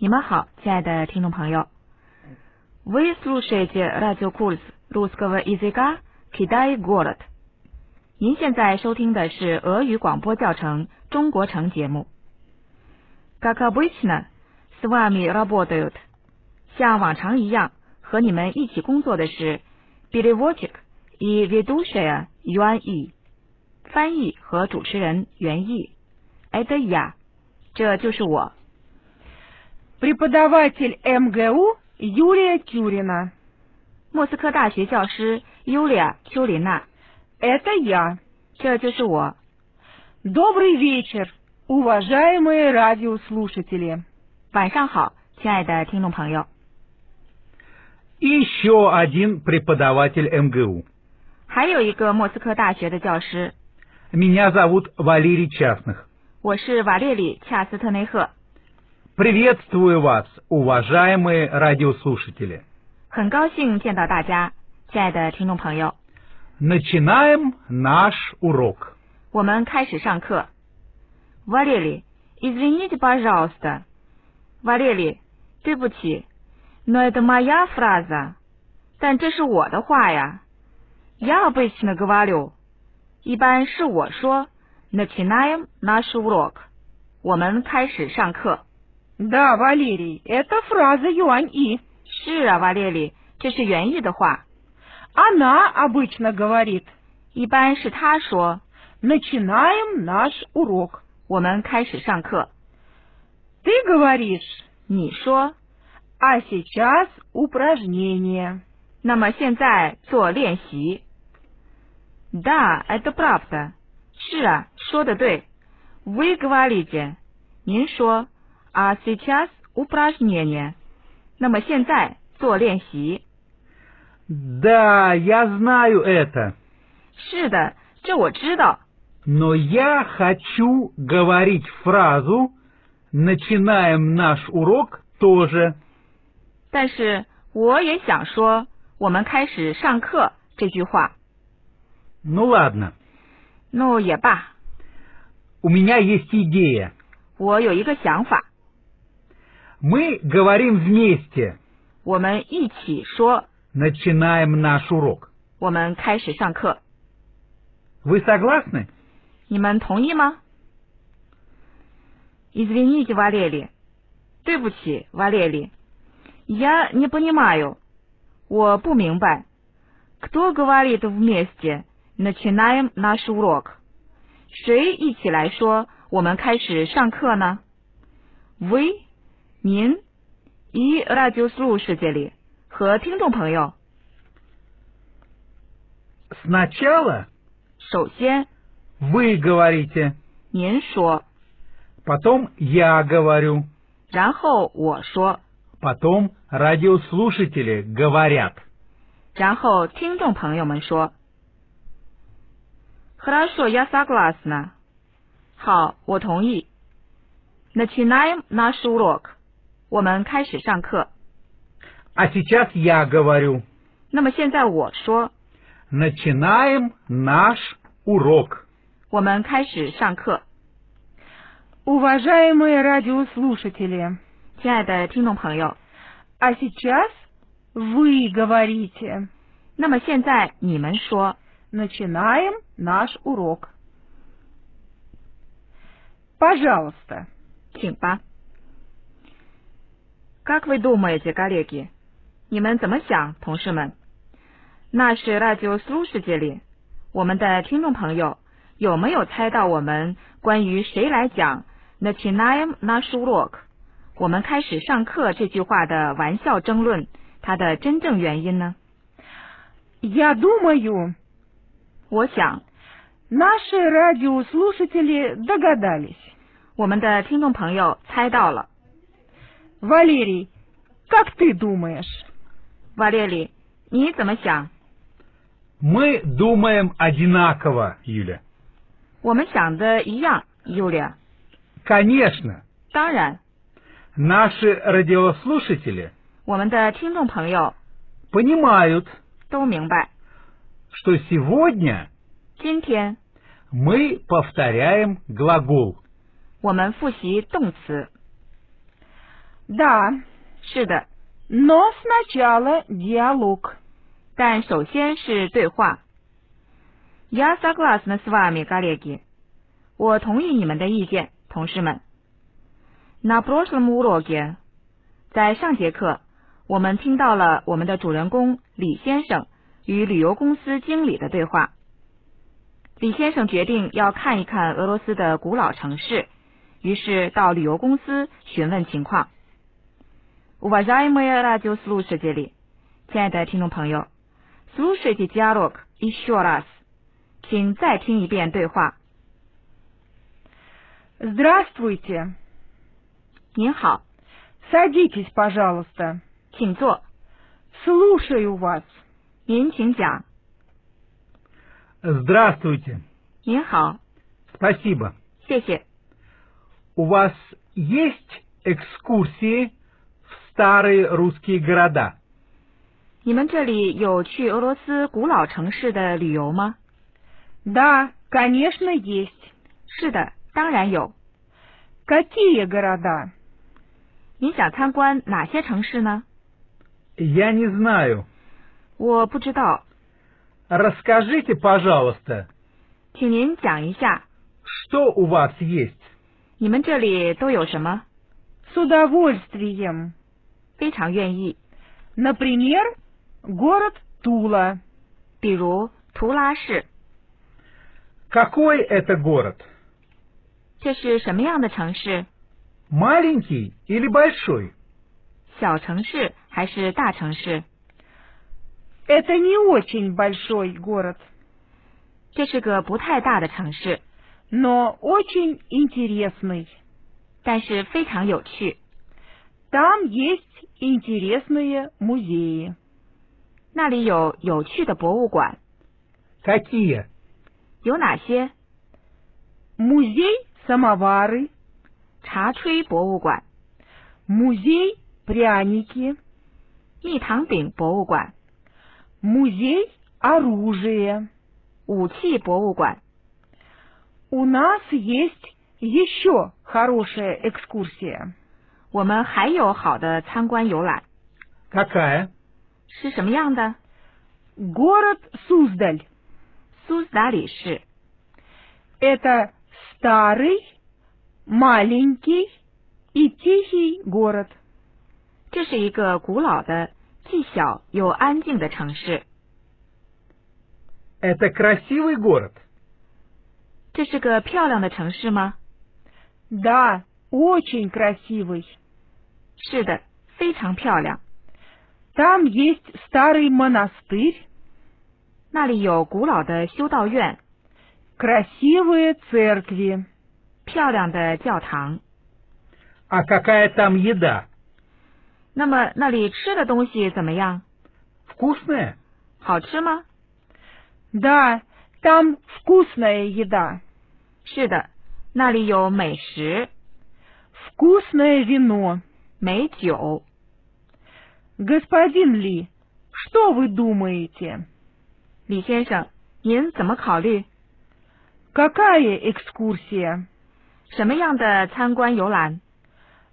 你们好，亲爱的听众朋友。Вы слушаете радиокурс русского языка «Китай город». 您现在收听的是俄语广播教程《中国城》节目。Как обычно, с вами работают 像往常一样和你们一起工作的是 переводчик и ведущая Юан И，翻译和主持人袁毅。Это я，这就是我。 Преподаватель МГУ Юлия Тюрина. 莫斯科大学教师尤利亚·丘琳娜， Это я. 这就是我。 Добрый вечер, уважаемые радиослушатели. 晚上好，亲爱的听众朋友。 Еще один преподаватель МГУ. 还有一个莫斯科大学的教师， Меня зовут Валерий Частных. 我是瓦列里·恰斯特内赫， Приветствую вас, уважаемые радиослушатели. 很高兴见到大家，亲爱的听众朋友。 Начинаем наш урок. 我们开始上课。瓦列里，извините, пожалуйста。瓦列里，对不起，но это моя фраза。但这是我的话呀。Я обычно говорю，一般是我说。Начинаем наш урок。我们开始上课。 Да, Валерий, это фраза Юань И. 是啊，瓦列里，这是原意的话， Она обычно говорит. 一般是他说。 Начинаем наш урок. 我们开始上课。 Ты говоришь, 你说， а сейчас упражнение. 那么现在做练习。Да, это правда。是啊，说的对。Вы говорите，您说 ，а сейчас упражнение。那么现在做练习。 Да, я знаю это. 是的，这我知道。 Но я хочу говорить фразу «Начинаем наш урок» тоже. 但是我也想说，我们开始上课这句话。 Ну ладно, 那也罢， у меня есть идея. 我有一个想法， Мы говорим вместе. 我们一起说， Начинаем наш урок. 我们开始上课。 Вы согласны? 你们同意吗？Извините, Валерий，对不起，瓦列里。Я не понимаю，我不明白。Кто говорит вместе? Начинаем наш урок。谁一起来说，我们开始上课呢？Вы， 您，и радиослушатели 和听众朋友。 Сначала 首先， вы говорите, 您说， потом я говорю, 然后我说， потом радиослушатели говорят. 然后听众朋友们说。Хорошо, я согласна. 好，我同意。Начинаем наш урок. 我们开始上课。 А сейчас я говорю, 那么现在我说， начинаем наш урок. 我们开始上课。 Уважаемые радиослушатели, 亲爱的听众朋友， а сейчас вы говорите. 那么现在你们说， Начинаем наш урок. Пожалуйста. 请吧。 Как вы думаете, коллеги？你们怎么想，同事们？那是 радиослушатели，我们的听众朋友有没有猜到我们关于谁来讲 начинаем наш урок，我们开始上课这句话的玩笑争论，它的真正原因呢？ Я думаю, 我想 наши радиослушатели догадались. 我们的听众朋友猜到了。 Валерий, как ты думаешь? 瓦列里，你怎么想？ Мы думаем одинаково, Юля. 我们想的一样，Юлия。 Конечно, 当然， наши радиослушатели 我们的听众朋友 понимают, 都明白， что сегодня 今天 мы повторяем глагол. 我们复习动词。 Да, 是的， но сначала диалог. 但首先是对话。Я согласна с вами, коллеги。我同意你们的意见，同事们。На прошлом уроке，在上节课，我们听到了我们的主人公李先生与旅游公司经理的对话。李先生决定要看一看俄罗斯的古老城市，于是到旅游公司询问情况。 Уважаемые радиослушатели，亲爱的听众朋友，слушайте диалог еще раз，请再听一遍对话。 Здравствуйте. 您好， Садитесь, пожалуйста. 请坐， Слушаю вас. 您请讲。 Здравствуйте. 您好， Спасибо. 谢谢。 У вас есть экскурсии в старые русские города? 你们这里有去俄罗斯古老城市的旅游吗？ Да, конечно, есть. 是的，当然有。 Какие города? 您想参观哪些城市呢？ Я не знаю. 我不知道， Расскажите, пожалуйста, 请您讲一下， что у вас есть? 你们这里都有什么？ С удовольствием. 非常愿意。 Например, город Тула. 比如图拉市， Какой это город? 这是什么样的城市？ Маленький или большой? 小城市还是大城市？ Это не очень большой город, 这是个不太大的城市， но очень интересный. 但是非常有趣。 Там есть интересные музеи. 那里有有趣的博物馆， Какие? 有哪些？ Музей самовары, 茶炊博物馆、 музей пряники, 蜜糖饼博物馆、 музей оружия. 武器博物馆。 У нас есть еще хорошая экскурсия. 我们还有好的参观游览， Какая? 是什么样的？ Город Суздаль. 苏斯达里市， Это старый, маленький и тихий город. 这是一个古老的、既小又安静的城市。 Это красивый город. 这是个漂亮的城市吗？ Да, очень красивый. 是的，非常漂亮。 Там есть старый монастырь, 那里有古老的修道院、 красивые церкви. 漂亮的教堂。 А какая там еда? 那么那里吃的东西怎么样？ Вкусная? 好吃吗？ Да, там вкусная еда, 是的，那里有美食、 вкусное вино. 美酒。 Господин Ли, что вы думаете? 李先生，您怎么考虑？ Какая экскурсия? 什么样的参观游览？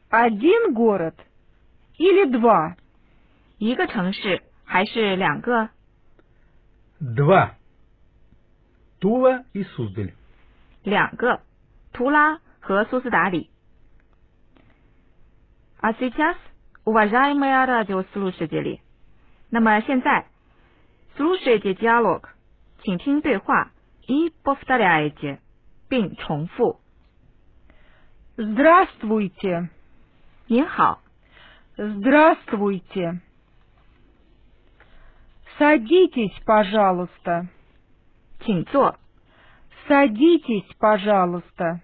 Один город или два? 一个城市还是两个？ Два. Тула и Суздаль. 两个，图拉和苏斯达里。 А сейчас, уважаемые радиослушатели，那么现在，слушайте диалог，请听对话，и повторяйте，并重复。 Здравствуйте. 您好， Здравствуйте. Садитесь, пожалуйста. 请坐， Садитесь, пожалуйста.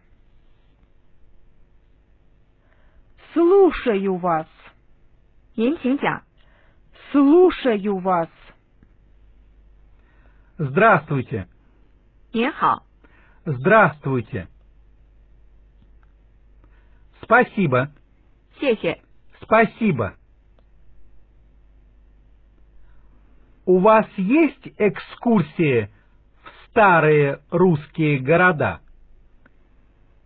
Слушаю вас. 您请讲。 Слушаю вас. Здравствуйте. 您好， Здравствуйте. Спасибо. 谢谢。 Спасибо. У вас есть экскурсии в старые русские города?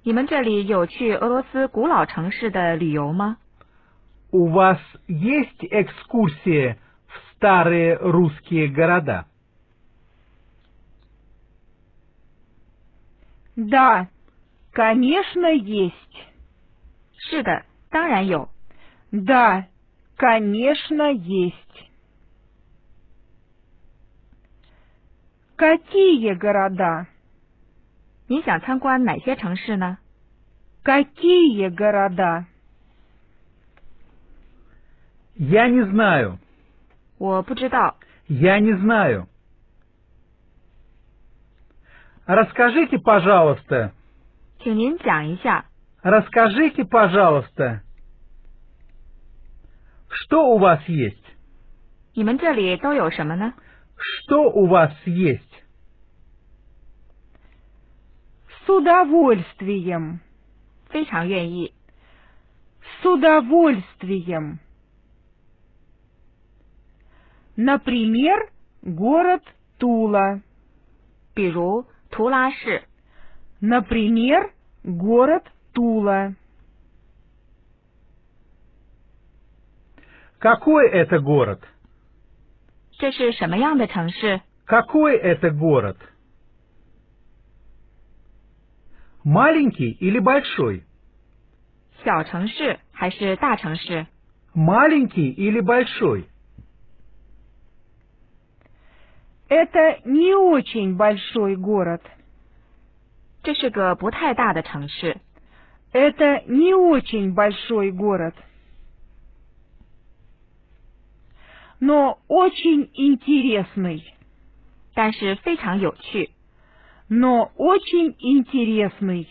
你们这里有去俄罗斯古老城市的旅游吗？ У вас есть экскурсии в старые русские города? Да, конечно, есть. 是的，当然有。 Да, конечно, есть. Какие города? 您想参观哪些城市呢？ Какие города? Я не знаю. 我不知道。 Я не знаю. Расскажите, пожалуйста. 请您讲一下， Расскажите, пожалуйста. Что у вас есть? 你们这里都有什么呢？ Что у вас есть? С удовольствием. 非常愿意。 С удовольствием. Например, город Тула. 比如图拉市， Например, город Тула. Какой это город? 这是什么样的城市？ Какой это город? Маленький или большой? 小城市还是大城市？ Маленький или большой? Это не очень большой город. 这是个不太大的城市， Это не очень большой город. Но очень интересный. 但是非常有趣。 Но очень интересный.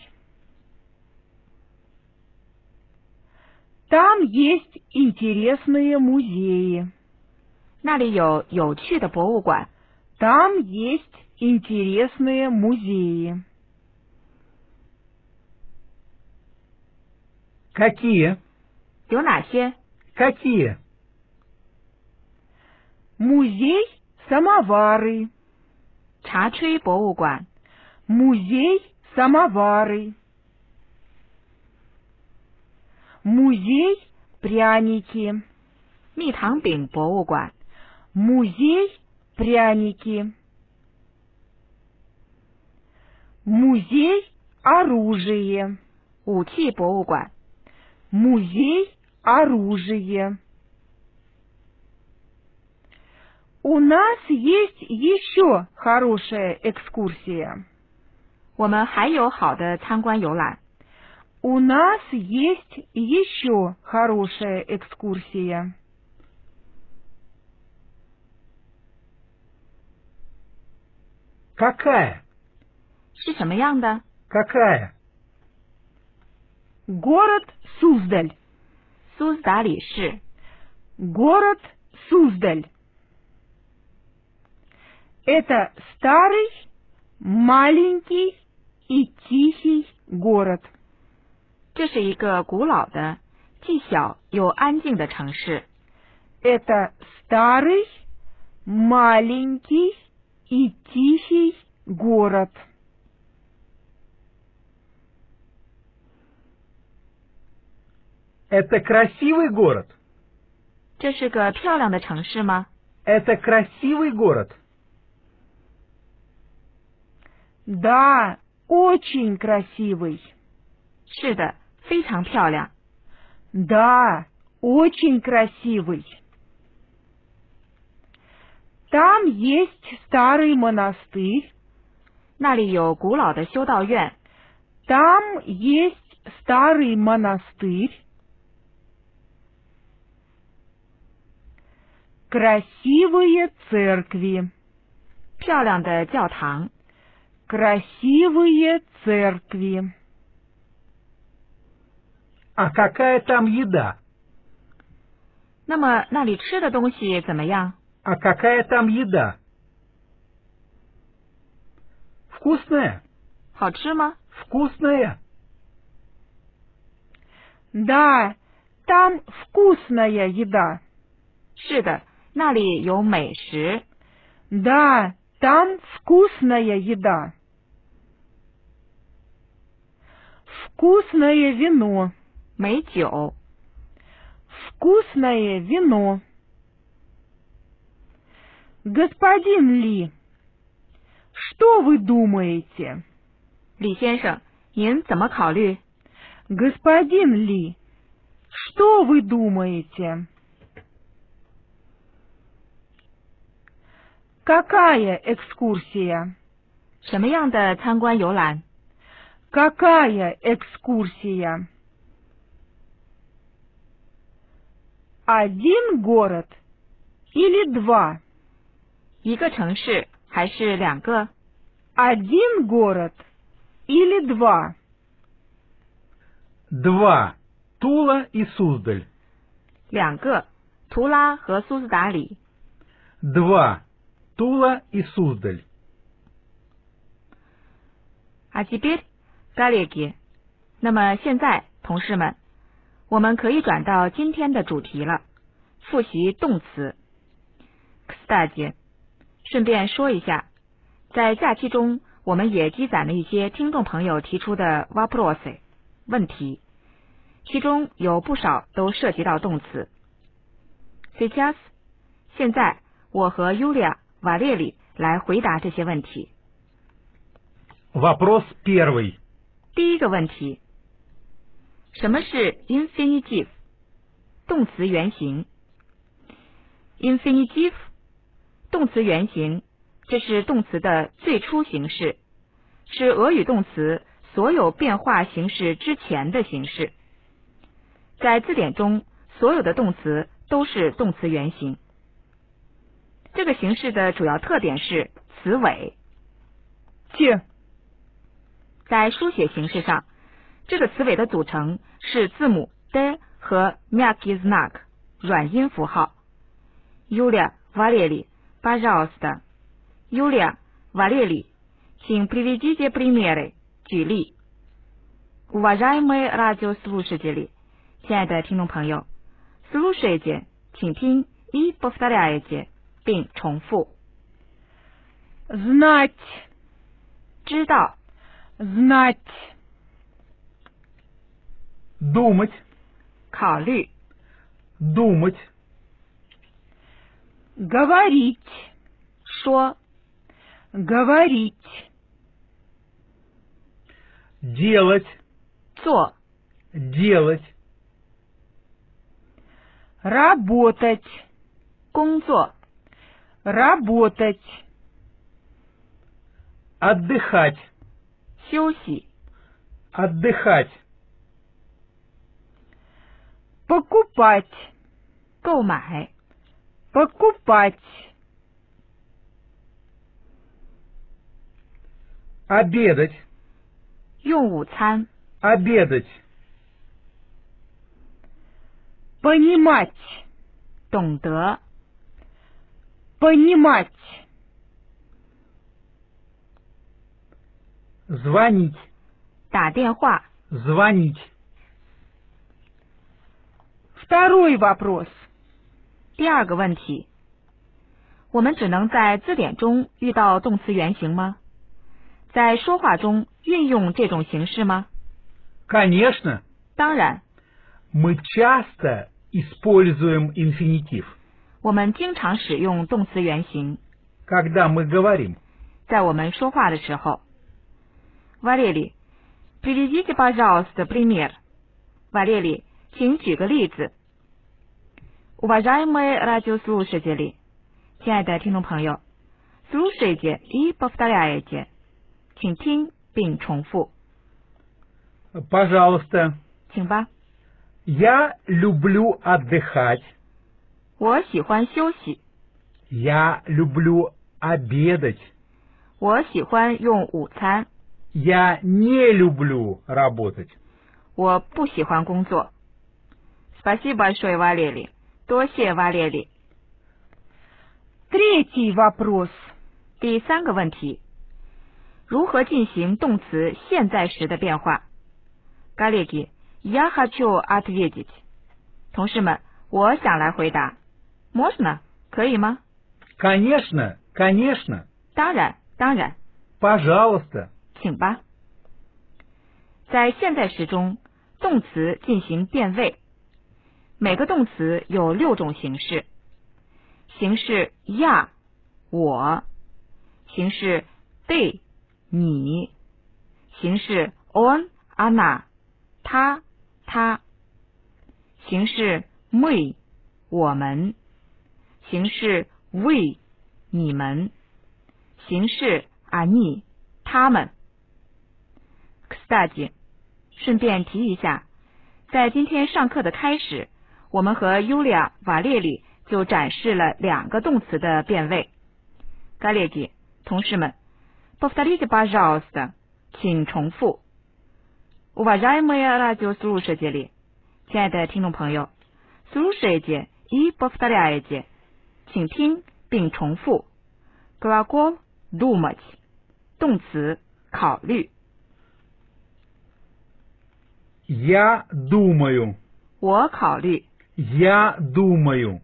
Там есть интересные музеи. 那里有有趣的博物馆， Там есть интересные музеи. Какие? 有哪些？ Какие? Музей самовары. 茶吹博物馆、 Музей самовары. Музей пряники. 蜜糖饼博物馆、 Музей пряники. Музей оружия. 武器博物馆、 Музей оружия. У нас есть еще хорошая экскурсия. 我们还有好的参观游览。 У нас есть еще хорошая экскурсия. Какая? 是什么样的？ Какая? Город Суздаль. 苏斯达里市， Город Суздаль. Это старый, маленький и тихий город. 这是一个古老的、既小又安静的城市。 Это старый, маленький и тихий город. Это красивый город? 这是个漂亮的城市吗？ Это красивый город? Да, очень красивый. 是的，非常漂亮。 Да, очень красивый. Там есть старый монастырь, 那里有古老的修道院， там есть старый монастырь. Красивые церкви, 漂亮的教堂， красивые церкви. А какая там еда? 那么那里吃的东西怎么样？ А какая там еда? Вкусная? 好吃吗？ Вкусная? Да, там вкусная еда. 是的，那里有美食。 Да, там вкусная еда. Вкусное вино. 美酒， Вкусное вино. Господин Ли, что вы думаете? 李先生，您怎么考虑？ Господин Ли, что вы думаете? Какая экскурсия? 什么样的参观游览？ Какая экскурсия? Один город или два? 一个城市还是两个？ Один город или два? Два. Тула и Суздаль. 两个，图拉和苏斯达里。 Два. Тула и Суздаль. А теперь, коллеги，那么现在，同事们，我们可以转到今天的主题了，复习动词。Кстати，顺便说一下，在假期中，我们也积攒了一些听众朋友提出的 вопросы 问题，其中有不少都涉及到动词。Сейчас，现在我和 Юлия 瓦列里来回答这些问题。 Вопрос первый. 第一个问题，什么是 infinitive 动词原形？infinitive 动词原形，这是动词的最初形式，是俄语动词所有变化形式之前的形式。在字典中，所有的动词都是动词原形。这个形式的主要特点是词尾。Те, 在书写形式上，这个词尾的组成是字母 d 和 mягкий знак 软音符号。Юлия, Валерий, пожалуйста. Юлия, Валерий, 请 приведите примеры 举例。Уважаемые радиослушатели，亲爱的听众朋友，слушайте，请听 и повторяйте，并重复。 знать, 知道、 знать, Думать. 考虑、 Думать. говорить, 说、 говорить, Делать. 做、 Делать. работать, 工作、 работать, Отдыхать. 休息、 Отдыхать. покупать, 购买、 покупать, Обедать. 用午餐、 Обедать. понимать, 懂得、 понимать, Звонить. 打电话。 Звонить. Второй вопрос. 第二个问题，我们只能在字典中遇到动词原形吗？在说话中运用这种形式吗？ Конечно, 当然， мы часто используем инфинитив, 我们经常使用动词原形， когда мы говорим 在我们说话的时候。 Валерий, приведите, пожалуйста, пример. Валерий, 请举个例子。Уважаемые радиослушатели，亲爱的听众朋友，слушайте и повторяйте，请听并重复， «Пожалуйста, 请吧。 я люблю отдыхать, 我喜欢休息， я люблю обедать, 我喜欢用午餐， я не люблю работать». 我不喜欢工作。Спасибо большое, Валерий. 多谢瓦列里。 Третий вопрос. 第三个问题：如何进行动词现在时的变化？嘎列吉，я хочу ответить。同事们，我想来回答。Можно？可以吗？ Конечно, конечно. 当然，当然， Пожалуйста. 请吧。在现在时中，动词进行变位，每个动词有六种形式。形式呀，我；形式被你；形式 on 安娜，他他；形式 we 我们；形式 we 你们；形式 ani 他们。Кстати，顺便提一下，在今天上课的开始，我们和尤利亚·瓦列里就展示了两个动词的变位。嘎列吉，同事们，повторите, пожалуйста，请重复。Уважаемые радиослушатели，亲爱的听众朋友，слушайте и повторяйте，请听并重复。Глагол думать，动词考虑。 Я думаю. 我考虑， Я думаю.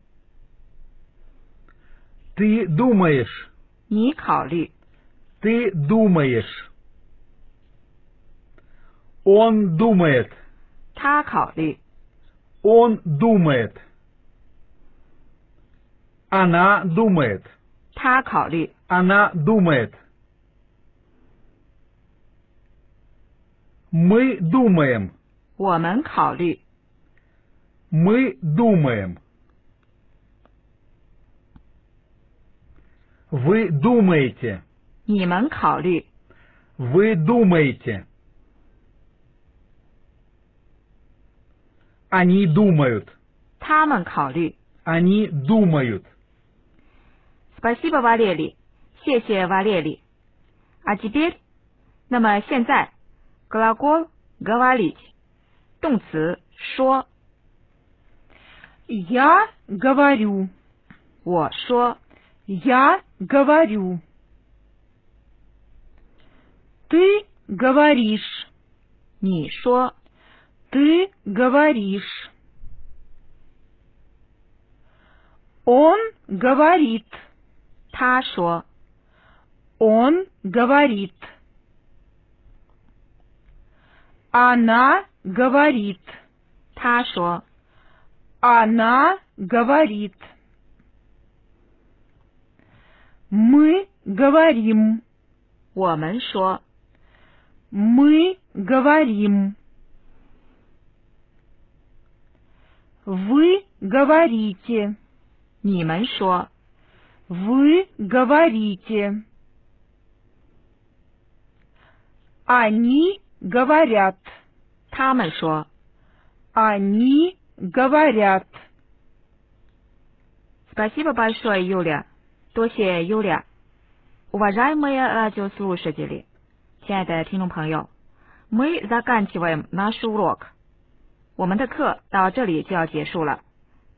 Ты думаешь. 你考虑， Ты думаешь. Он думает. 他考虑， Он думает. Она думает. 他考虑， Она думает. Мы думаем. 我们考虑， Мы думаем. Вы думаете. 你们考虑， Вы думаете. Они думают. 他们考虑。 Они думают. Спасибо, Валерий，谢谢瓦列里。А теперь，那么现在，глагол говорить， 动词说， Я говорю. 我说， Я говорю. Ты говоришь. 你说， Ты говоришь. Он говорит. 他说， Он говорит. Она говорит. 他说， Она говорит. Мы говорим. 我们说， Мы говорим. Вы говорите. 你们说， Вы говорите. Они говорят. 他们说。 Они говорят. Спасибо большое, Юля，多谢 Юля。Уважаемые радиослушатели，亲爱的听众朋友，Мы заканчиваем наш урок。我们的课到这里就要结束了。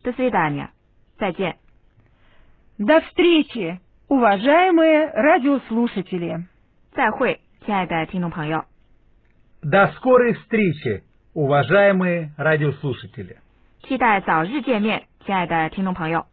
До свидания，再见。 До встречи, уважаемые радиослушатели. 再会，亲爱的听众朋友。 До скорой встречи, уважаемые радиослушатели. 期待早日见面，亲爱的听众朋友。